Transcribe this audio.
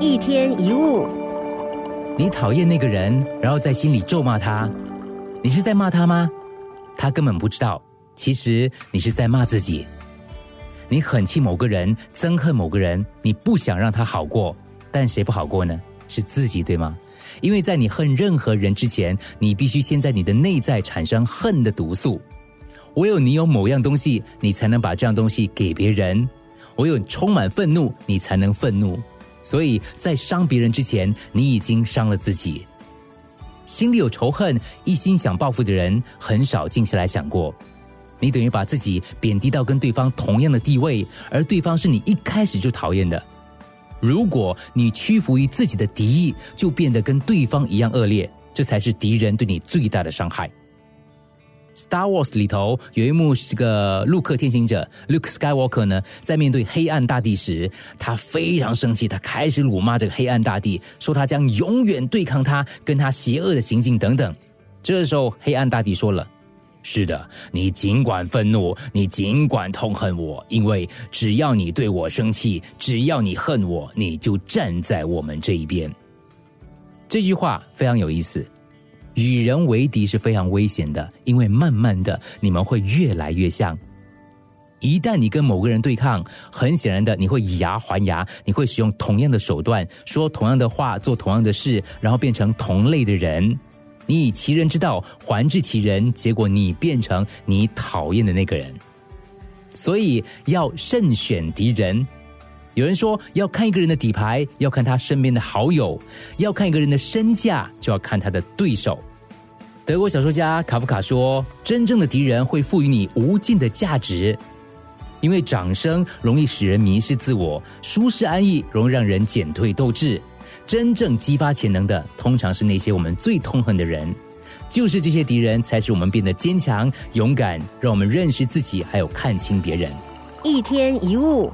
一天一物，你讨厌那个人，然后在心里咒骂他，你是在骂他吗？他根本不知道，其实你是在骂自己。你很气某个人，憎恨某个人，你不想让他好过，但谁不好过呢？是自己，对吗？因为在你恨任何人之前，你必须先在你的内在产生恨的毒素。唯有你有某样东西，你才能把这样东西给别人；唯有充满愤怒，你才能愤怒。所以在伤别人之前，你已经伤了自己。心里有仇恨、一心想报复的人，很少静下来想过。你等于把自己贬低到跟对方同样的地位，而对方是你一开始就讨厌的。如果你屈服于自己的敌意，就变得跟对方一样恶劣，这才是敌人对你最大的伤害。Star Wars 里头有一幕是个陆克天行者 Luke Skywalker 呢，在面对黑暗大帝时，他非常生气，他开始辱骂这个黑暗大帝，说他将永远对抗他，跟他邪恶的行径等等。这时候，黑暗大帝说了。是的，你尽管愤怒，你尽管痛恨我，因为只要你对我生气，只要你恨我，你就站在我们这一边。这句话非常有意思。与人为敌是非常危险的，因为慢慢的你们会越来越像。一旦你跟某个人对抗，很显然的你会以牙还牙，你会使用同样的手段，说同样的话，做同样的事，然后变成同类的人。你以其人之道还治其人，结果你变成你讨厌的那个人。所以要慎选敌人。有人说，要看一个人的底牌，要看他身边的好友；要看一个人的身价，就要看他的对手。德国小说家卡夫卡说：“真正的敌人会赋予你无尽的价值，因为掌声容易使人迷失自我，舒适安逸容易让人减退斗志。”真正激发潜能的，通常是那些我们最痛恨的人，就是这些敌人，才使我们变得坚强、勇敢，让我们认识自己，还有看清别人。一天一物。